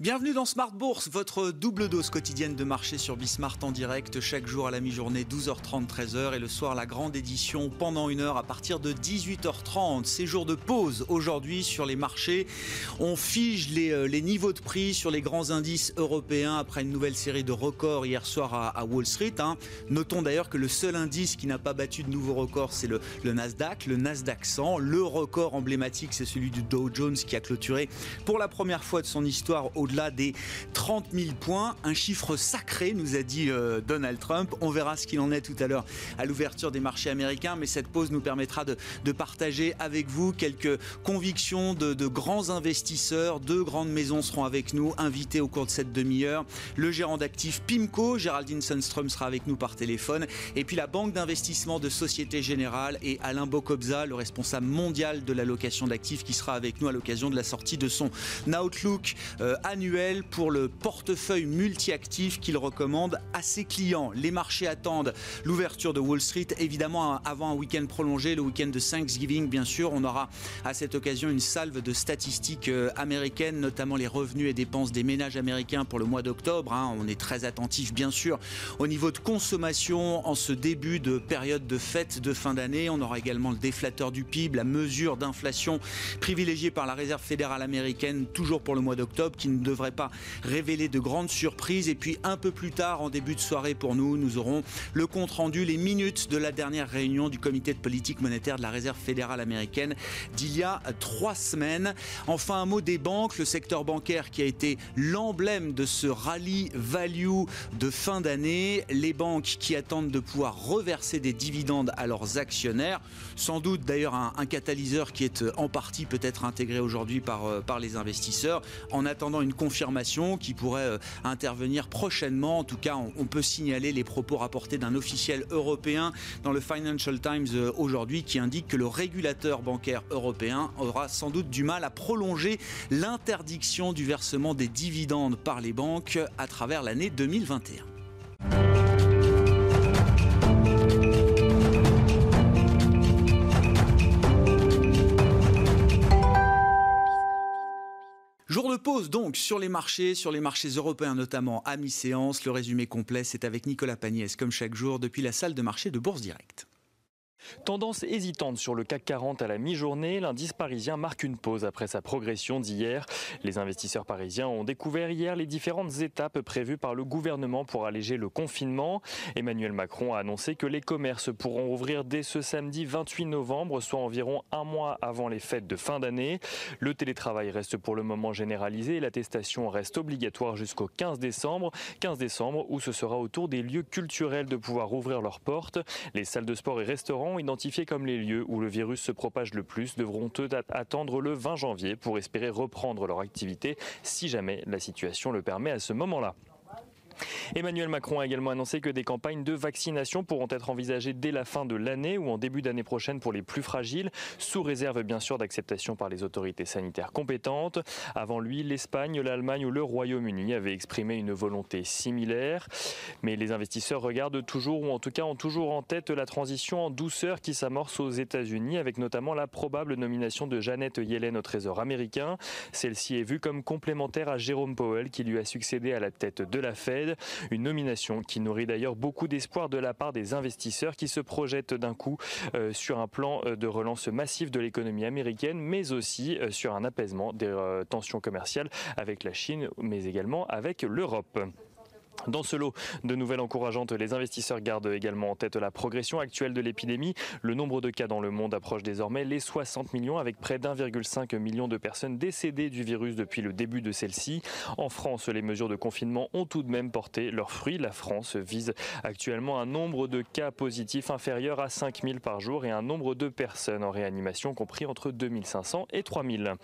Bienvenue dans Smart Bourse, votre double dose quotidienne de marché sur Bismart en direct chaque jour à la mi-journée 12h30 13h et le soir la grande édition pendant une heure à partir de 18h30. C'est jour de pause aujourd'hui sur les marchés. On fige les, euh, les, niveaux de prix sur les grands indices européens après une nouvelle série de records hier soir à, Wall Street. Hein. Notons d'ailleurs que le seul indice qui n'a pas battu de nouveau record c'est le, le Nasdaq, le Nasdaq 100. Le record emblématique c'est celui du Dow Jones qui a clôturé pour la première fois de son histoire au au-delà des 30 000 points. Un chiffre sacré, nous a dit euh, Donald Trump. On verra ce qu'il en est tout à l'heure à l'ouverture des marchés américains, mais cette pause nous permettra de, partager avec vous quelques convictions de, grands investisseurs. Deux grandes maisons seront avec nous, invités au cours de cette demi-heure. Le gérant d'actifs PIMCO, Géraldine Sundström, sera avec nous par téléphone. Et puis la banque d'investissement de Société Générale et Alain Bocobza, le responsable mondial de l'allocation d'actifs, qui sera avec nous à l'occasion de la sortie de son Outlook euh, pour le portefeuille multi-actif qu'il recommande à ses clients. Les marchés attendent l'ouverture de Wall Street, évidemment avant un week-end prolongé, le week-end de Thanksgiving bien sûr. On aura à cette occasion une salve de statistiques euh, américaines, notamment les revenus et dépenses des ménages américains pour le mois d'octobre. Hein. On est très attentif bien sûr au niveau de consommation en ce début de période de fête de fin d'année. On aura également le déflateur du PIB, la mesure d'inflation privilégiée par la Réserve fédérale américaine toujours pour le mois d'octobre qui ne devrait pas révéler de grandes surprises. Et puis un peu plus tard, en début de soirée pour nous, nous aurons le compte rendu, les minutes de la dernière réunion du comité de politique monétaire de la Réserve fédérale américaine d'il y a trois semaines. Enfin, un mot des banques, le secteur bancaire qui a été l'emblème de ce rallye value de fin d'année. Les banques qui attendent de pouvoir reverser des dividendes à leurs actionnaires. Sans doute d'ailleurs un, catalyseur qui est en partie peut-être intégré aujourd'hui par, euh, par les investisseurs. En attendant une confirmation qui pourrait euh, intervenir prochainement. En tout cas, on, peut signaler les propos rapportés d'un officiel européen dans le Financial Times euh, aujourd'hui qui indique que le régulateur bancaire européen aura sans doute du mal à prolonger l'interdiction du versement des dividendes par les banques à travers l'année 2021. Jour de pause donc sur les marchés, sur les marchés européens notamment à mi-séance. Le résumé complet, c'est avec Nicolas Pagnès comme chaque jour depuis la salle de marché de Bourse Directe. Tendance hésitante sur le CAC 40 à la mi-journée, l'indice parisien marque une pause après sa progression d'hier. Les investisseurs parisiens ont découvert hier les différentes étapes prévues par le gouvernement pour alléger le confinement. Emmanuel Macron a annoncé que les commerces pourront ouvrir dès ce samedi 28 novembre, soit environ un mois avant les fêtes de fin d'année. Le télétravail reste pour le moment généralisé et l'attestation reste obligatoire jusqu'au 15 décembre. 15 décembre où ce sera au tour des lieux culturels de pouvoir ouvrir leurs portes. Les salles de sport et restaurants identifiés comme les lieux où le virus se propage le plus devront attendre le 20 janvier pour espérer reprendre leur activité si jamais la situation le permet à ce moment-là. Emmanuel Macron a également annoncé que des campagnes de vaccination pourront être envisagées dès la fin de l'année ou en début d'année prochaine pour les plus fragiles, sous réserve bien sûr d'acceptation par les autorités sanitaires compétentes. Avant lui, l'Espagne, l'Allemagne ou le Royaume-Uni avaient exprimé une volonté similaire. Mais les investisseurs regardent toujours, ou en tout cas ont toujours en tête, la transition en douceur qui s'amorce aux États-Unis, avec notamment la probable nomination de Janet Yellen au Trésor américain. Celle-ci est vue comme complémentaire à Jérôme Powell, qui lui a succédé à la tête de la Fed. Une nomination qui nourrit d'ailleurs beaucoup d'espoir de la part des investisseurs qui se projettent d'un coup euh, sur un plan euh, de relance massif de l'économie américaine, mais aussi euh, sur un apaisement des tensions commerciales avec la Chine, mais également avec l'Europe. Dans ce lot de nouvelles encourageantes, les investisseurs gardent également en tête la progression actuelle de l'épidémie. Le nombre de cas dans le monde approche désormais les 60 millions avec près d'1,5 million de personnes décédées du virus depuis le début de celle-ci. En France, les mesures de confinement ont tout de même porté leurs fruits. La France vise actuellement un nombre de cas positifs inférieur à 5000 par jour et un nombre de personnes en réanimation compris entre 2500 et 3000.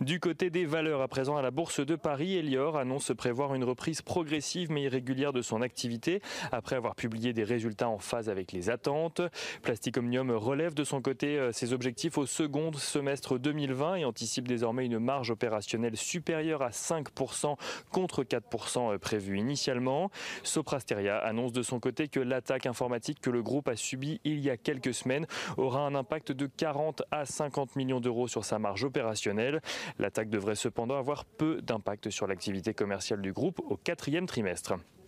Du côté des valeurs, à présent à la Bourse de Paris, Elior annonce prévoir une reprise progressive mais mais irrégulière de son activité après avoir publié des résultats en phase avec les attentes. Plastic Omnium relève de son côté euh, ses objectifs au second semestre 2020 et anticipe désormais une marge opérationnelle supérieure à 5% contre 4% euh, prévu initialement. Soprasteria annonce de son côté que l'attaque informatique que le groupe a subie il y a quelques semaines aura un impact de 40 à 50 millions d'euros sur sa marge opérationnelle. L'attaque devrait cependant avoir peu d'impact sur l'activité commerciale du groupe au quatrième trimestre. nostro.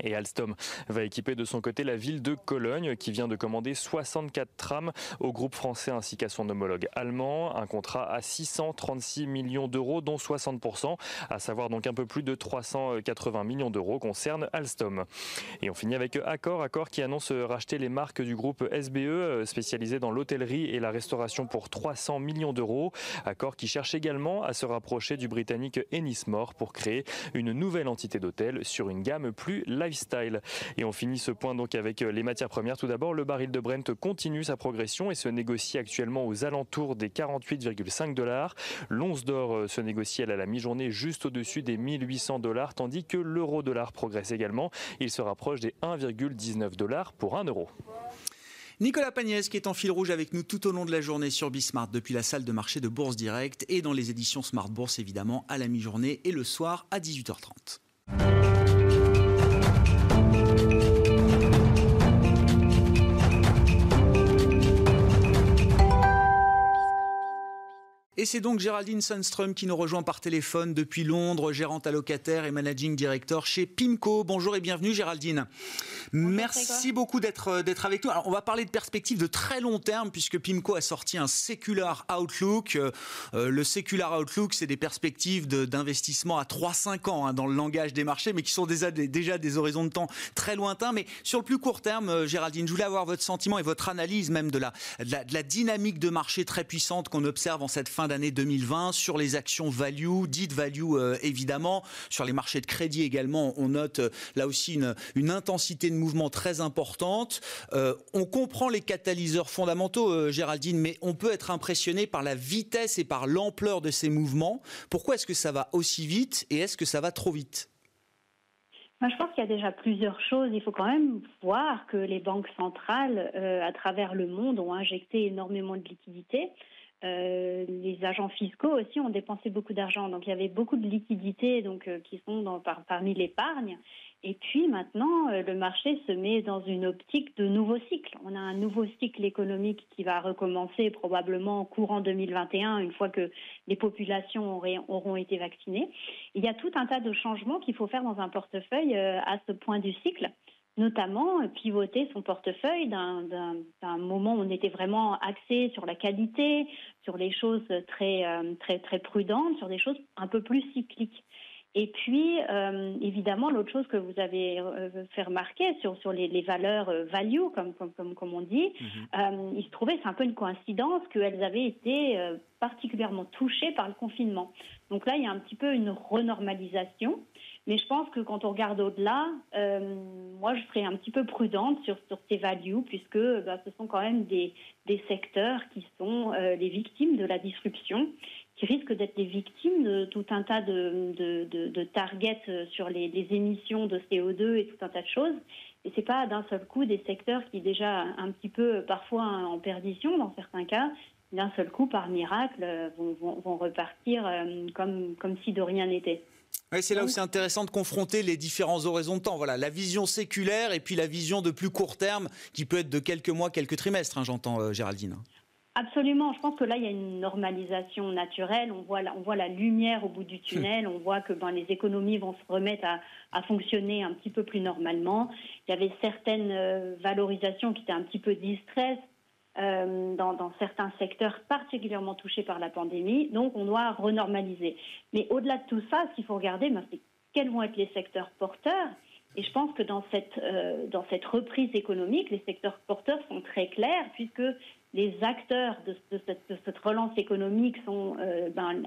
Et Alstom va équiper de son côté la ville de Cologne qui vient de commander 64 trams au groupe français ainsi qu'à son homologue allemand. Un contrat à 636 millions d'euros dont 60%, à savoir donc un peu plus de 380 millions d'euros concerne Alstom. Et on finit avec Accor, Accor qui annonce racheter les marques du groupe SBE spécialisé dans l'hôtellerie et la restauration pour 300 millions d'euros. Accor qui cherche également à se rapprocher du britannique Ennismore pour créer une nouvelle entité d'hôtel sur une gamme plus large Et on finit ce point donc avec euh, les matières premières. Tout d'abord, le baril de Brent continue sa progression et se négocie actuellement aux alentours des 48,5 dollars. L'once d'or euh, se négocie à la mi-journée juste au-dessus des 1800 dollars, tandis que l'euro dollar progresse également. Il se rapproche des 1,19 dollars pour 1 euro. Nicolas Pagnès qui est en fil rouge avec nous tout au long de la journée sur Bismart depuis la salle de marché de Bourse Direct et dans les éditions Smart Bourse évidemment à la mi-journée et le soir à 18h30. Et c'est donc Géraldine Sundström qui nous rejoint par téléphone depuis Londres, gérante allocataire et managing director chez PIMCO. Bonjour et bienvenue Géraldine. Merci beaucoup d'être euh, avec nous. Alors, on va parler de perspectives de très long terme puisque PIMCO a sorti un Secular Outlook. Euh, euh, le Secular Outlook, c'est des perspectives d'investissement à 3-5 ans hein, dans le langage des marchés, mais qui sont déjà des, déjà des horizons de temps très lointains. Mais sur le plus court terme, Géraldine, je voulais avoir votre sentiment et votre analyse même de la, de la dynamique de marché très puissante qu'on observe en cette fin d'année 2020 sur les actions value, dites value euh, évidemment, sur les marchés de crédit également. On note euh, là aussi une, intensité de mouvement très importante. Euh, on comprend les catalyseurs fondamentaux, Géraldine, mais on peut être impressionné par la vitesse et par l'ampleur de ces mouvements. Pourquoi est-ce que ça va aussi vite et est-ce que ça va trop vite? Moi, je pense qu'il y a déjà plusieurs choses. Il faut quand même voir que les banques centrales à travers le monde ont injecté énormément de liquidités. Euh, les agents fiscaux aussi ont dépensé beaucoup d'argent. Donc il y avait beaucoup de liquidités donc, euh, qui sont parmi l'épargne. Et puis maintenant, euh, le marché se met dans une optique de nouveau cycle. On a un nouveau cycle économique qui va recommencer probablement courant 2021, une fois que les populations auront été vaccinées. Il y a tout un tas de changements qu'il faut faire dans un portefeuille à ce point du cycle notamment euh, pivoter son portefeuille d'un moment où on était vraiment axé sur la qualité, sur les choses très, euh, très, très prudentes, sur des choses un peu plus cycliques. Et puis, euh, évidemment, l'autre chose que vous avez fait remarquer sur, sur les, les valeurs value, comme, comme, comme, on dit, mhm. il se trouvait, c'est un peu une coïncidence, qu'elles avaient été particulièrement touchées par le confinement. Donc là, il y a un petit peu une renormalisation. Mais je pense que quand on regarde au-delà, euh, moi, je serais un petit peu prudente sur, sur ces values, puisque bah, ce sont quand même des, des secteurs qui sont euh, les victimes de la disruption, qui risquent d'être les victimes de tout un tas de, de, de, targets sur les, les, émissions de CO2 et tout un tas de choses. Et c'est pas d'un seul coup des secteurs qui déjà un petit peu parfois en perdition dans certains cas, d'un seul coup par miracle vont, vont, vont repartir euh, comme, comme si de rien n'était c'est là où c'est intéressant de confronter les différents horizons de temps. Voilà, la vision séculaire et puis la vision de plus court terme qui peut être de quelques mois, quelques trimestres, hein, j'entends euh, Géraldine. Absolument. Je pense que là, il y a une normalisation naturelle. On voit la, on voit la lumière au bout du tunnel. On voit que ben, les économies vont se remettre à, à, fonctionner un petit peu plus normalement. Il y avait certaines euh, valorisations qui étaient un petit peu distraites euh, dans, dans, certains secteurs particulièrement touchés par la pandémie. Donc, on doit renormaliser. Mais au-delà de tout ça, ce qu'il faut regarder, ben, c'est quels vont être les secteurs porteurs. Et je pense que dans cette, euh, dans cette reprise économique, les secteurs porteurs sont très clairs, puisque les acteurs de, cette, relance économique sont, euh, ben,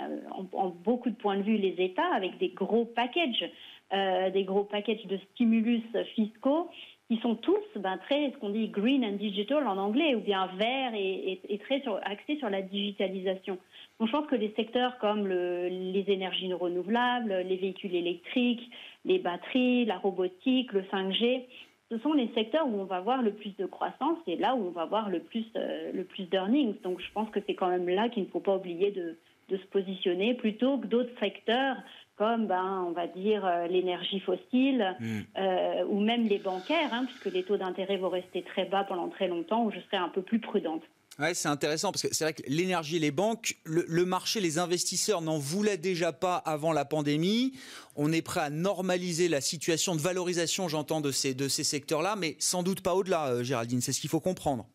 en, beaucoup de points de vue, les États, avec des gros packages, euh, des gros packages de stimulus fiscaux qui sont tous ben, très, ce qu'on dit green and digital en anglais, ou bien vert et, très sur, axés sur la digitalisation. Je pense que les secteurs comme les énergies renouvelables, les véhicules électriques, les batteries, la robotique, le 5G, ce sont les secteurs où on va voir le plus de croissance et là où on va voir le plus, euh, le plus d'earnings. Donc je pense que c'est quand même là qu'il ne faut pas oublier de, de se positionner plutôt que d'autres secteurs comme ben, on va dire euh, l'énergie fossile hmm. euh, ou même les bancaires, hein, puisque les taux d'intérêt vont rester très bas pendant très longtemps, où je serai un peu plus prudente. Ouais, c'est intéressant parce que c'est vrai que l'énergie, les banques, le, marché, les investisseurs n'en voulaient déjà pas avant la pandémie. On est prêt à normaliser la situation de valorisation, j'entends, de ces, de ces secteurs-là, mais sans doute pas au-delà, euh, Géraldine. C'est ce qu'il faut comprendre.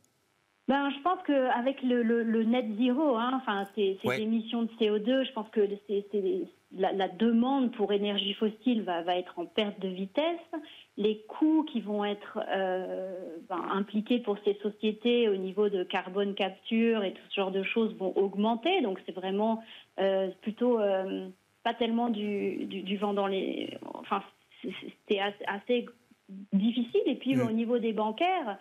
Ben, je pense qu'avec le, le, net zéro, hein, enfin, ces, émissions de CO2, je pense que la, demande pour énergie fossile va, va, être en perte de vitesse. Les coûts qui vont être euh, ben, impliqués pour ces sociétés au niveau de carbone capture et tout ce genre de choses vont augmenter. Donc c'est vraiment euh, plutôt euh, pas tellement du, du, vent dans les. Enfin, c'était assez, difficile. Et puis mm. au niveau des bancaires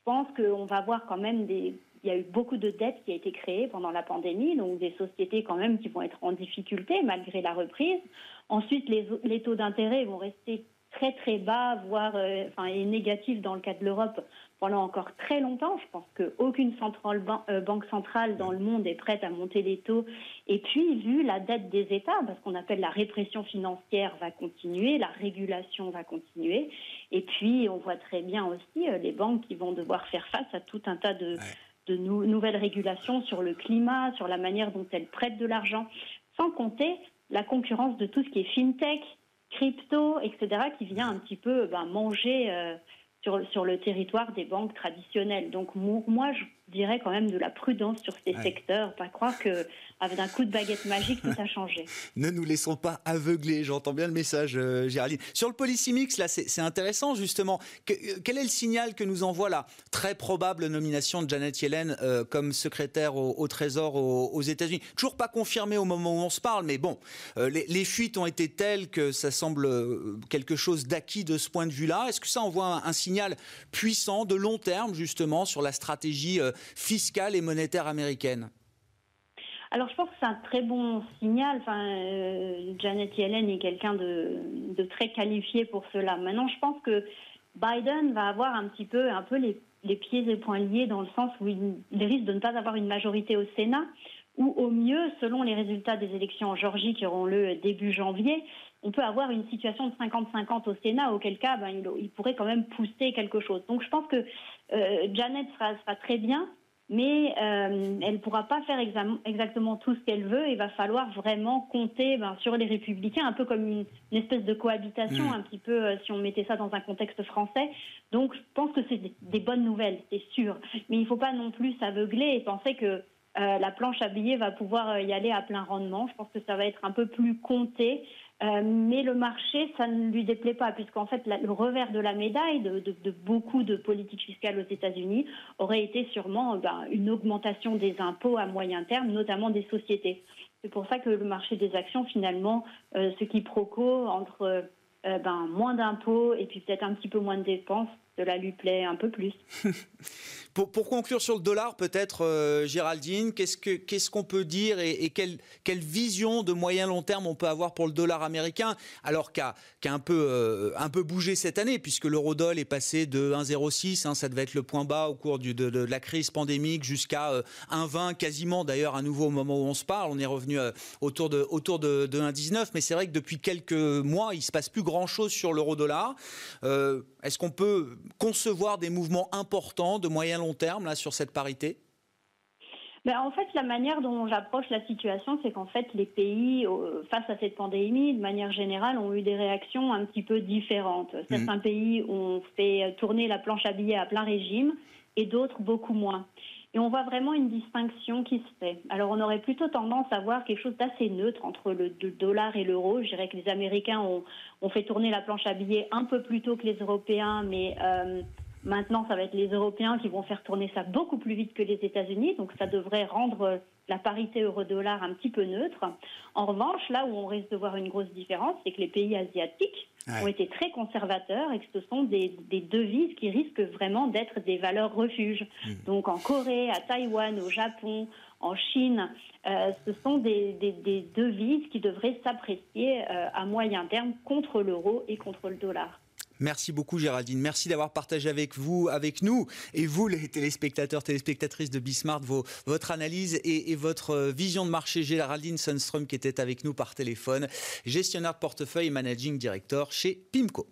je pense qu'on va voir quand même des. Il y a eu beaucoup de dettes qui ont été créées pendant la pandémie, donc des sociétés quand même qui vont être en difficulté malgré la reprise. Ensuite, les, taux d'intérêt vont rester très très bas, voire euh, enfin, et négatifs dans le cas de l'Europe pendant encore très longtemps. Je pense qu'aucune euh, banque centrale dans le monde est prête à monter les taux. Et puis, vu la dette des États, parce qu'on appelle la répression financière va continuer, la régulation va continuer. Et puis, on voit très bien aussi euh, les banques qui vont devoir faire face à tout un tas de, nouvelles régulations sur le climat, sur la manière dont elles prêtent de l'argent, sans compter la concurrence de tout ce qui est fintech, crypto, etc., qui vient un petit peu ben, manger euh, sur, sur le territoire des banques traditionnelles. Donc moi, je dirais quand même de la prudence sur ces secteurs, pas croire que avec un coup de baguette magique tout a changé. ne nous laissons pas aveugler, j'entends bien le message euh, Géraldine. Sur le policy mix, là c'est intéressant justement. Euh, quel est le signal que nous envoie la très probable nomination de Janet Yellen euh, comme secrétaire au, Trésor aux, États-Unis? Toujours pas confirmé au moment où on se parle, mais bon, les, fuites ont été telles que ça semble quelque chose d'acquis de ce point de vue-là. Est-ce que ça envoie un, signal puissant de long terme justement sur la stratégie fiscale et monétaire américaine alors je pense que c'est un très bon signal. Euh, Janet Yellen est quelqu'un de, très qualifié pour cela. Maintenant, je pense que Biden va avoir un petit peu, un peu les, pieds et poings liés dans le sens où il, risque de ne pas avoir une majorité au Sénat, ou au mieux, selon les résultats des élections en Georgie qui auront lieu début janvier, on peut avoir une situation de 50-50 au Sénat, auquel cas ben, il, pourrait quand même pousser quelque chose. Donc je pense que euh, Janet sera, sera très bien mais euh, elle ne pourra pas faire exactement tout ce qu'elle veut. Il va falloir vraiment compter ben, sur les républicains, un peu comme une, espèce de cohabitation, mm. un petit peu euh, si on mettait ça dans un contexte français. Donc je pense que c'est des, bonnes nouvelles, c'est sûr. Mais il ne faut pas non plus s'aveugler et penser que euh, la planche à billets va pouvoir y aller à plein rendement. Je pense que ça va être un peu plus compté. Euh, mais le marché, ça ne lui déplaît pas, puisqu'en fait, le revers de la médaille de, beaucoup de politiques fiscales aux États-Unis aurait été sûrement ben, une augmentation des impôts à moyen terme, notamment des sociétés. C'est pour ça que le marché des actions, finalement, euh, ce qui proco entre euh, ben, moins d'impôts et puis peut-être un petit peu moins de dépenses, cela lui plaît un peu plus. Pour, conclure sur le dollar, peut-être, euh, Géraldine, qu'est-ce qu'on peut dire et, quelle, vision de moyen long terme on peut avoir pour le dollar américain, alors qu'il a, un, peu, euh, un peu bougé cette année, puisque l'eurodoll est passé de 1,06, hein, ça devait être le point bas au cours de, la crise pandémique, jusqu'à 1,20 euh, quasiment, d'ailleurs, à nouveau au moment où on se parle. On est revenu autour de, autour de, 1,19, mais c'est vrai que depuis quelques mois, il ne se passe plus grand-chose sur l'euro-dollar. Est-ce qu'on peut concevoir des mouvements importants de moyen long terme là, sur cette parité? Ben, en fait, la manière dont j'approche la situation, c'est qu'en fait, les pays, euh, face à cette pandémie, de manière générale, ont eu des réactions un petit peu différentes. Certains mmh. pays ont fait tourner la planche à billets à plein régime et d'autres beaucoup moins. Et on voit vraiment une distinction qui se fait. Alors on aurait plutôt tendance à voir quelque chose d'assez neutre entre le dollar et l'euro. Je dirais que les Américains ont, fait tourner la planche à billets un peu plus tôt que les Européens, mais euh, Maintenant, ça va être les Européens qui vont faire tourner ça beaucoup plus vite que les États-Unis, donc ça devrait rendre la parité euro-dollar un petit peu neutre. En revanche, là où on risque de voir une grosse différence, c'est que les pays asiatiques ont été très conservateurs et que ce sont des, devises qui risquent vraiment d'être des valeurs refuges. Mmh. Donc en Corée, à Taïwan, au Japon, en Chine, euh, ce sont des, devises qui devraient s'apprécier euh, à moyen terme contre l'euro et contre le dollar. Merci beaucoup Géraldine. Merci d'avoir partagé avec vous, avec nous et vous les téléspectateurs, téléspectatrices de Bismarck, votre analyse et, votre euh, vision de marché. Géraldine Sundström qui était avec nous par téléphone, gestionnaire portefeuille et managing director chez PIMCO.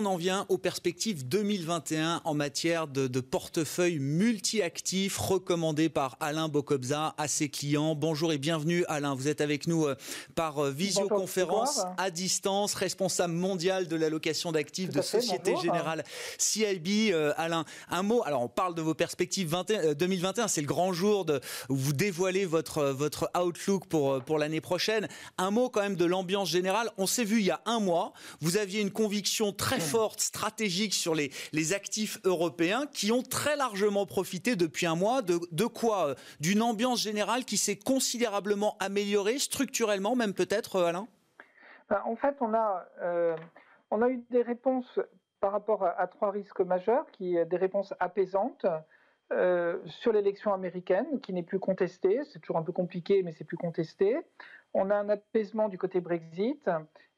On en vient aux perspectives 2021 en matière de, portefeuille multi-actifs recommandé par Alain Bocobza à ses clients. Bonjour et bienvenue Alain, vous êtes avec nous euh, par euh, visioconférence à distance, responsable mondial de l'allocation d'actifs de Société Générale CIB. Euh, Alain, un mot, alors on parle de vos perspectives 2021, c'est le grand jour de où vous dévoilez votre, votre outlook pour, pour l'année prochaine. Un mot quand même de l'ambiance générale. On s'est vu il y a un mois, vous aviez une conviction très forte, stratégique sur les, actifs européens qui ont très largement profité depuis un mois de, quoi D'une ambiance générale qui s'est considérablement améliorée, structurellement même peut-être, euh, Alain? Ben, En fait, on a, euh, on a eu des réponses par rapport à, trois risques majeurs, qui des réponses apaisantes. Euh, sur l'élection américaine, qui n'est plus contestée, c'est toujours un peu compliqué, mais c'est plus contesté. On a un apaisement du côté Brexit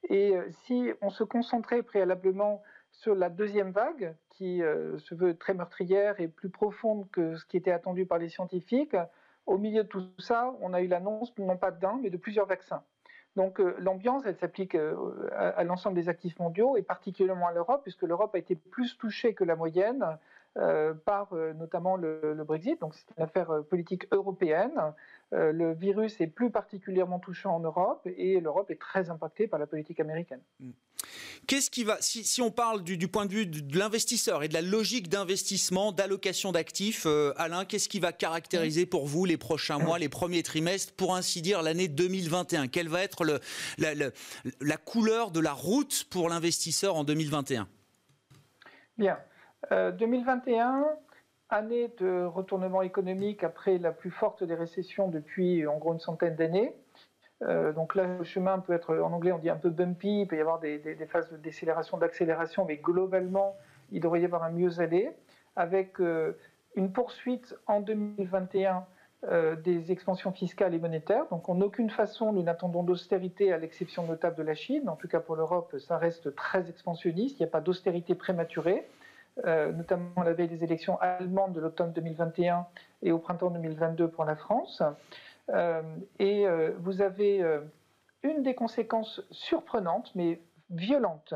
et euh, si on se concentrait préalablement sur la deuxième vague, qui euh, se veut très meurtrière et plus profonde que ce qui était attendu par les scientifiques, au milieu de tout ça, on a eu l'annonce non pas d'un, mais de plusieurs vaccins. Donc euh, l'ambiance, elle s'applique à, l'ensemble des actifs mondiaux et particulièrement à l'Europe, puisque l'Europe a été plus touchée que la moyenne par notamment le, le, Brexit. Donc c'est une affaire politique européenne. Euh, le virus est plus particulièrement touchant en Europe et l'Europe est très impactée par la politique américaine. Hmm. Qu'est-ce qui va, si, on parle du, point de vue de l'investisseur et de la logique d'investissement, d'allocation d'actifs, euh, Alain, qu'est-ce qui va caractériser pour vous les prochains mois, les premiers trimestres, pour ainsi dire l'année 2021 Quelle va être le, la, couleur de la route pour l'investisseur en 2021 Bien. 2021, euh, année de retournement économique après la plus forte des récessions depuis en gros une centaine d'années. Euh, donc là, le chemin peut être, en anglais on dit un peu bumpy, il peut y avoir des, phases de décélération, d'accélération, mais globalement, il devrait y avoir un mieux aller, avec euh, une poursuite en 2021 euh, des expansions fiscales et monétaires. Donc en aucune façon nous n'attendons d'austérité à l'exception notable de la Chine. En tout cas pour l'Europe, ça reste très expansionniste, il n'y a pas d'austérité prématurée. Euh, notamment la veille des élections allemandes de l'automne 2021 et au printemps 2022 pour la France. Euh, et euh, vous avez une des conséquences surprenantes, mais violentes,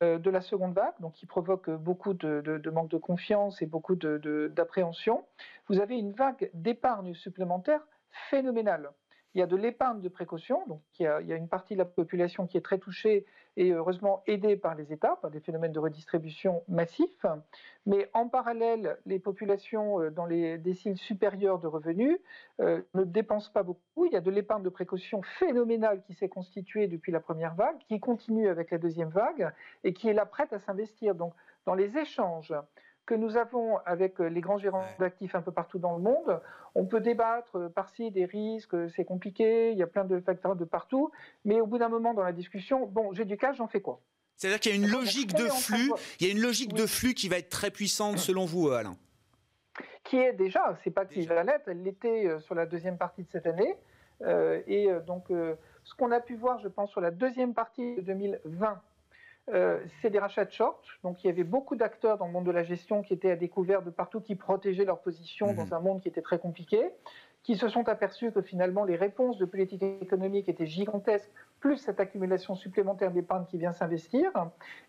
de la seconde vague, donc qui provoque beaucoup de, manque de confiance et beaucoup d'appréhension. Vous avez une vague d'épargne supplémentaire phénoménale. Il y a de l'épargne de précaution, donc il y, a, une partie de la population qui est très touchée et heureusement aidée par les États, par des phénomènes de redistribution massifs. Mais en parallèle, les populations euh, dans les déciles supérieurs de revenus euh, ne dépensent pas beaucoup. Il y a de l'épargne de précaution phénoménale qui s'est constituée depuis la première vague, qui continue avec la deuxième vague et qui est là prête à s'investir. Donc dans les échanges que nous avons avec euh, les grands gérants d'actifs un peu partout dans le monde. On peut débattre euh, par-ci des risques, euh, c'est compliqué, il y a plein de facteurs de partout, mais au bout d'un moment dans la discussion, bon, j'ai du cash, j'en fais quoi? C'est-à-dire qu'il y a une logique de flux, il y a une logique de flux qui va être très puissante selon vous, Alain? Qui est déjà, c'est pas qu'il va l'être, elle l'était sur la deuxième partie de cette année. et donc, ce qu'on a pu voir, je pense, sur la deuxième partie de 2020, euh, c'est des rachats de short. Donc il y avait beaucoup d'acteurs dans le monde de la gestion qui étaient à découvert de partout, qui protégeaient leur position dans mhm. un monde qui était très compliqué, qui se sont aperçus que finalement les réponses de politique économique étaient gigantesques, plus cette accumulation supplémentaire d'épargne qui vient s'investir.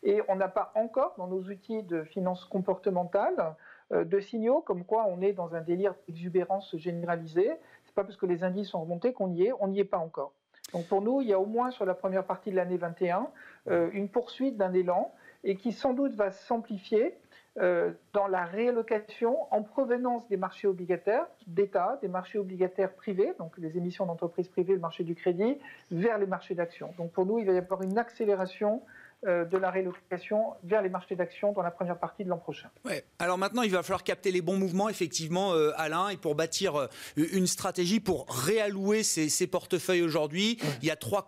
Et on n'a pas encore dans nos outils de finance comportementale euh, de signaux comme quoi on est dans un délire d'exubérance généralisée. C'est pas parce que les indices sont remontés qu'on y est, on n'y est pas encore. Donc pour nous, il y a au moins sur la première partie de l'année 21 euh, une poursuite d'un élan et qui sans doute va s'amplifier dans la réallocation en provenance des marchés obligataires d'État, des marchés obligataires privés, donc les émissions d'entreprises privées, le marché du crédit, vers les marchés d'actions. Donc pour nous, il va y avoir une accélération euh, de la rélocation vers les marchés d'actions dans la première partie de l'an prochain. Ouais. Alors maintenant, il va falloir capter les bons mouvements, effectivement, euh, Alain, et pour bâtir euh, une stratégie pour réallouer ces, portefeuilles aujourd'hui. Il y a trois,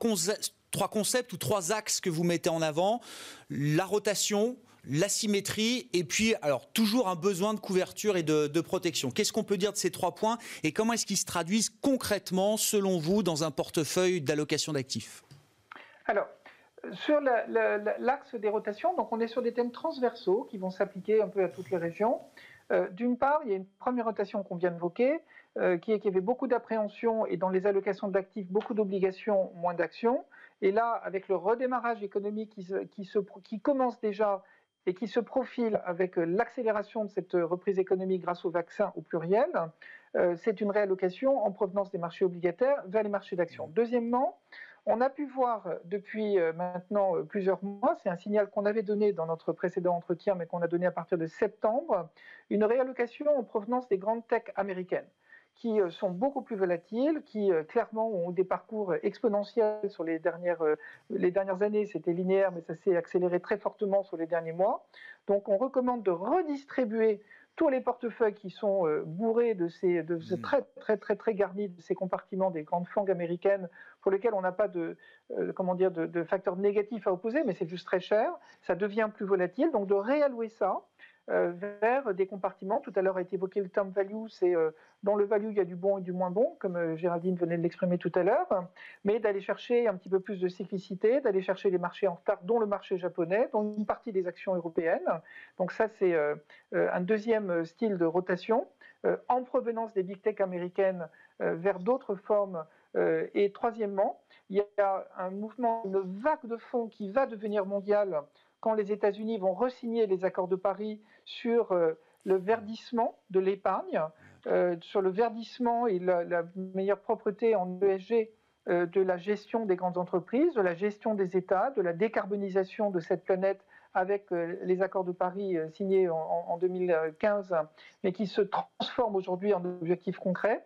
trois concepts ou trois axes que vous mettez en avant. La rotation, l'asymétrie et puis alors toujours un besoin de couverture et de, de protection. Qu'est-ce qu'on peut dire de ces trois points et comment est-ce qu'ils se traduisent concrètement selon vous dans un portefeuille d'allocation d'actifs? Alors, sur l'axe des rotations, donc on est sur des thèmes transversaux qui vont s'appliquer un peu à toutes les régions. Euh, d'une part, il y a une première rotation qu'on vient d'évoquer, euh, qui est qu'il y avait beaucoup d'appréhension et dans les allocations d'actifs, beaucoup d'obligations, moins d'actions. Et là, avec le redémarrage économique qui commence déjà et qui se profile avec l'accélération de cette reprise économique grâce au vaccin au pluriel, euh, c'est une réallocation en provenance des marchés obligataires vers les marchés d'actions. Deuxièmement, on a pu voir depuis euh, maintenant euh, plusieurs mois, c'est un signal qu'on avait donné dans notre précédent entretien, mais qu'on a donné à partir de septembre, une réallocation en provenance des grandes tech américaines qui euh, sont beaucoup plus volatiles, qui clairement ont des parcours exponentiels sur les dernières, les dernières années. C'était linéaire, mais ça s'est accéléré très fortement sur les derniers mois. Donc on recommande de redistribuer tous les portefeuilles qui sont euh, bourrés de ces, de mmh. très très très très garnis de ces compartiments des grandes fangues américaines pour lesquels on n'a pas de euh, comment dire de, facteurs négatifs à opposer, mais c'est juste très cher, ça devient plus volatile. Donc de réallouer ça euh, vers des compartiments. Tout à l'heure a été évoqué le terme value, c'est euh, dans le value il y a du bon et du moins bon, comme euh, Géraldine venait de l'exprimer tout à l'heure, mais d'aller chercher un petit peu plus de cyclicité, d'aller chercher les marchés en retard, dont le marché japonais, dont une partie des actions européennes. Donc ça c'est un deuxième style de rotation en provenance des big tech américaines vers d'autres formes. et troisièmement, il y a un mouvement, une vague de fonds qui va devenir mondiale quand les États-Unis vont resigner les accords de Paris sur euh, le verdissement de l'épargne, euh, sur le verdissement et la, meilleure propreté en ESG euh, de la gestion des grandes entreprises, de la gestion des États, de la décarbonisation de cette planète avec les accords de Paris signés en, 2015, mais qui se transforment aujourd'hui en objectifs concrets.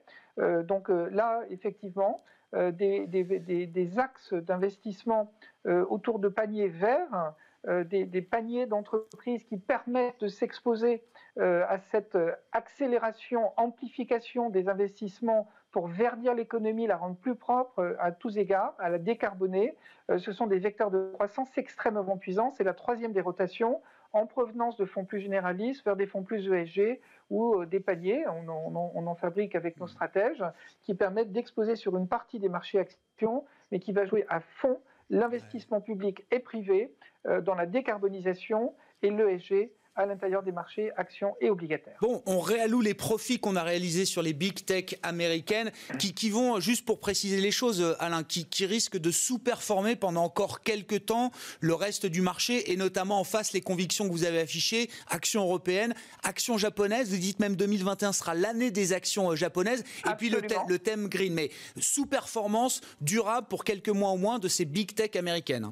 donc là, effectivement, des, des, axes d'investissement autour de paniers verts euh, des, paniers d'entreprises qui permettent de s'exposer euh, à cette euh, accélération, amplification des investissements pour verdir l'économie, la rendre plus propre à tous égards, à la décarboner. ce sont des vecteurs de croissance extrêmement puissants. C'est la troisième des rotations en provenance de fonds plus généralistes vers des fonds plus ESG ou des paniers, on en, on en, fabrique avec nos stratèges, qui permettent d'exposer sur une partie des marchés actions, mais qui va jouer à fond l'investissement public et privé euh, dans la décarbonisation et l'ESG à l'intérieur des marchés actions et obligataires. Bon, on réalloue les profits qu'on a réalisés sur les big tech américaines qui, vont, juste pour préciser les choses, euh, Alain, qui, qui risquent de sous-performer pendant encore quelques temps le reste du marché et notamment en face les convictions que vous avez affichées, actions européennes, actions japonaises, vous dites même 2021 sera l'année des actions euh, japonaises et puis le, le thème green, mais sous-performance durable pour quelques mois au moins de ces big tech américaines.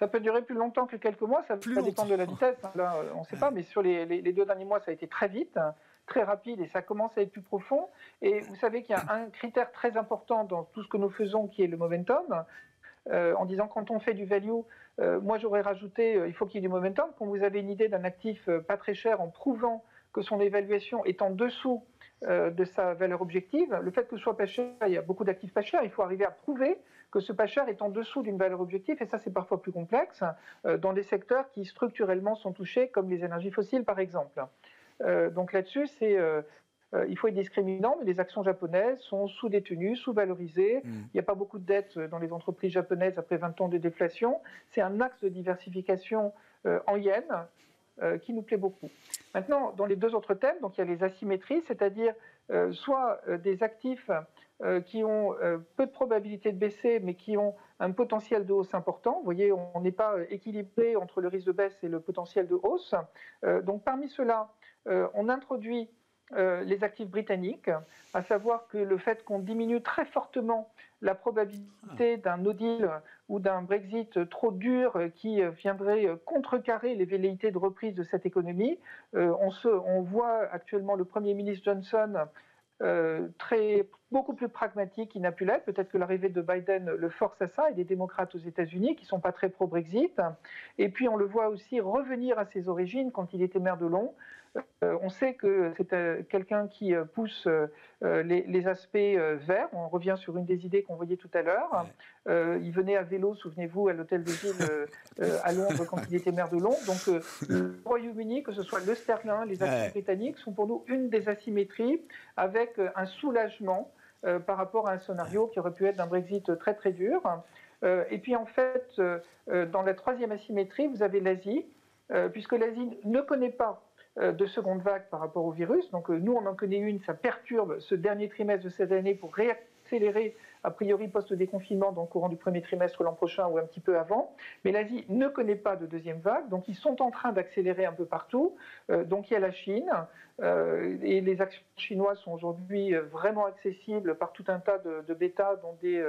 Ça peut durer plus longtemps que quelques mois, ça, ça dépend de la vitesse. Hein. Là, euh, on ne sait pas, mais sur les, deux derniers mois, ça a été très vite, très rapide et ça commence à être plus profond. Et vous savez qu'il y a un critère très important dans tout ce que nous faisons qui est le momentum. Euh, en disant quand on fait du value, euh, moi j'aurais rajouté il faut qu'il y ait du momentum. Quand vous avez une idée d'un actif pas très cher en prouvant que son évaluation est en dessous de sa valeur objective, le fait que ce soit pas cher, il y a beaucoup d'actifs pas chers, il faut arriver à prouver que ce pas cher est en dessous d'une valeur objective, et ça c'est parfois plus complexe, euh, dans des secteurs qui structurellement sont touchés, comme les énergies fossiles par exemple. Euh, donc là-dessus, c'est... Euh, il faut être discriminant, mais les actions japonaises sont sous-détenues, sous-valorisées. Mm. Il n'y a pas beaucoup de dettes dans les entreprises japonaises après 20 ans de déflation. C'est un axe de diversification en yens qui nous plaît beaucoup. Maintenant, dans les deux autres thèmes, donc il y a les asymétries, c'est-à-dire soit des actifs qui ont euh, peu de probabilité de baisser, mais qui ont un potentiel de hausse important. Vous voyez, on n'est pas équilibré entre le risque de baisse et le potentiel de hausse. Euh, donc parmi ceux-là, on introduit les actifs britanniques, à savoir que le fait qu'on diminue très fortement la probabilité d'un no deal ou d'un Brexit trop dur qui viendrait contrecarrer les velléités de reprise de cette économie. on, se, on voit actuellement le Premier ministre Johnson euh, très, beaucoup plus pragmatique qu'il n'a pu l'être. Peut-être que l'arrivée de Biden le force à ça, et des démocrates aux États-Unis qui ne sont pas très pro-Brexit. Et puis on le voit aussi revenir à ses origines quand il était maire de Londres. Euh, on sait que c'est euh, quelqu'un qui euh, pousse les, aspects verts. On revient sur une des idées qu'on voyait tout à l'heure. il venait à vélo, souvenez-vous, à l'hôtel de ville à Londres quand il était maire de Londres. Donc le Royaume-Uni, que ce soit le sterling, les actions britanniques, sont pour nous une des asymétries avec un soulagement par rapport à un scénario qui aurait pu être d'un Brexit très très dur. et puis en fait, dans la troisième asymétrie, vous avez l'Asie, puisque l'Asie ne connaît pas euh, de seconde vague par rapport au virus. Donc euh, nous, on en connaît une, ça perturbe ce dernier trimestre de cette année pour réaccélérer a priori post-déconfinement dans le courant du premier trimestre l'an prochain ou un petit peu avant. Mais l'Asie ne connaît pas de deuxième vague, donc ils sont en train d'accélérer un peu partout. Euh, donc il y a la Chine, et les actions chinoises sont aujourd'hui vraiment accessibles par tout un tas de, bêta, dont des,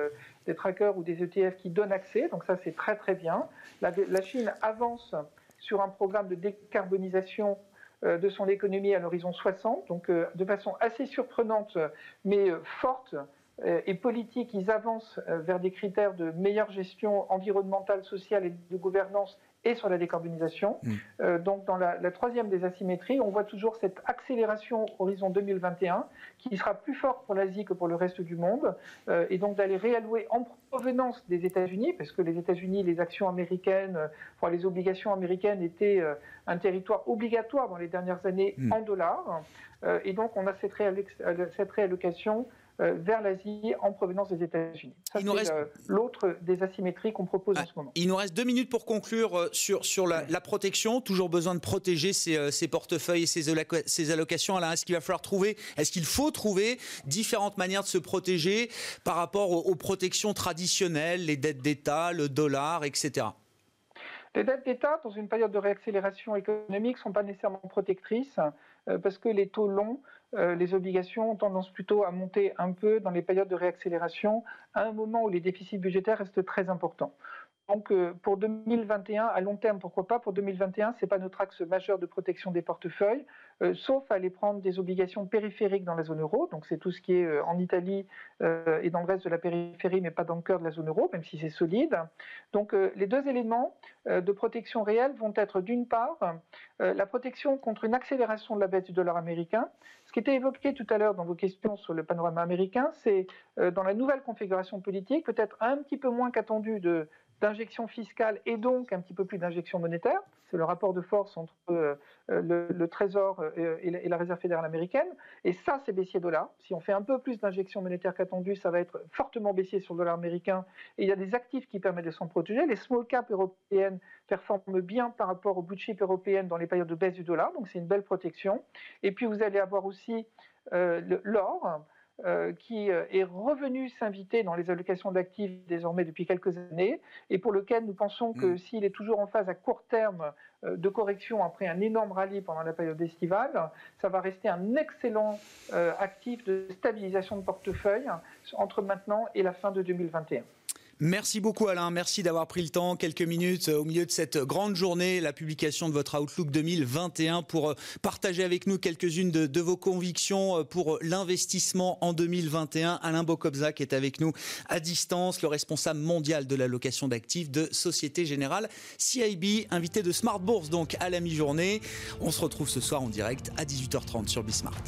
trackers ou des ETF qui donnent accès. Donc ça, c'est très très bien. La, Chine avance sur un programme de décarbonisation euh, de son économie à l'horizon 60. Donc, euh, de façon assez surprenante, mais euh, forte et politique, ils avancent vers des critères de meilleure gestion environnementale, sociale et de gouvernance et sur la décarbonisation. Mm. Euh, donc dans la, troisième des asymétries, on voit toujours cette accélération horizon 2021 qui sera plus forte pour l'Asie que pour le reste du monde, euh, et donc d'aller réallouer en provenance des États-Unis, parce que les États-Unis, les actions américaines, enfin, les obligations américaines étaient euh, un territoire obligatoire dans les dernières années mm. en dollars, et donc on a cette, cette réallocation euh, vers l'Asie en provenance des États-Unis. Ça, c'est reste... Euh, l'autre des asymétries qu'on propose en ce moment. Il nous reste deux minutes pour conclure euh, sur, sur la, protection. Toujours besoin de protéger ses, portefeuilles et ses, allocations. Alain, est-ce qu'il va falloir trouver, est-ce qu'il faut trouver différentes manières de se protéger par rapport aux, protections traditionnelles, les dettes d'État, le dollar, etc. Les dettes d'État, dans une période de réaccélération économique, ne sont pas nécessairement protectrices parce que les taux longs euh, les obligations ont tendance plutôt à monter un peu dans les périodes de réaccélération, à un moment où les déficits budgétaires restent très importants. Donc euh, pour 2021, à long terme, pourquoi pas Pour 2021, ce n'est pas notre axe majeur de protection des portefeuilles, euh, sauf aller prendre des obligations périphériques dans la zone euro. Donc c'est tout ce qui est en Italie et dans le reste de la périphérie, mais pas dans le cœur de la zone euro, même si c'est solide. Donc les deux éléments de protection réelle vont être d'une part la protection contre une accélération de la baisse du dollar américain, ce qui était évoqué tout à l'heure dans vos questions sur le panorama américain, c'est euh, dans la nouvelle configuration politique, peut-être un petit peu moins qu'attendu d'injection fiscale et donc un petit peu plus d'injection monétaire. C'est le rapport de force entre euh, le, Trésor euh, et, la, Réserve fédérale américaine. Et ça, c'est baissier dollar. Si on fait un peu plus d'injection monétaire qu'attendu, ça va être fortement baissier sur le dollar américain. Et il y a des actifs qui permettent de s'en protéger. Les small caps européennes performent bien par rapport aux blue chips européennes dans les périodes de baisse du dollar. Donc c'est une belle protection. Et puis vous allez avoir aussi euh, l'or euh, qui euh, est revenu s'inviter dans les allocations d'actifs désormais depuis quelques années et pour lequel nous pensons que mm. s'il est toujours en phase à court terme euh, de correction après un énorme rallye pendant la période estivale, ça va rester un excellent actif de stabilisation de portefeuille entre maintenant et la fin de 2021. Merci beaucoup Alain, merci d'avoir pris le temps, quelques minutes euh, au milieu de cette grande journée, la publication de votre Outlook 2021 pour euh, partager avec nous quelques-unes de, vos convictions euh, pour l'investissement en 2021. Alain Bokobzak est avec nous à distance, le responsable mondial de l'allocation d'actifs de Société Générale CIB, invité de Smart Bourse donc à la mi-journée. On se retrouve ce soir en direct à 18h30 sur Bismart.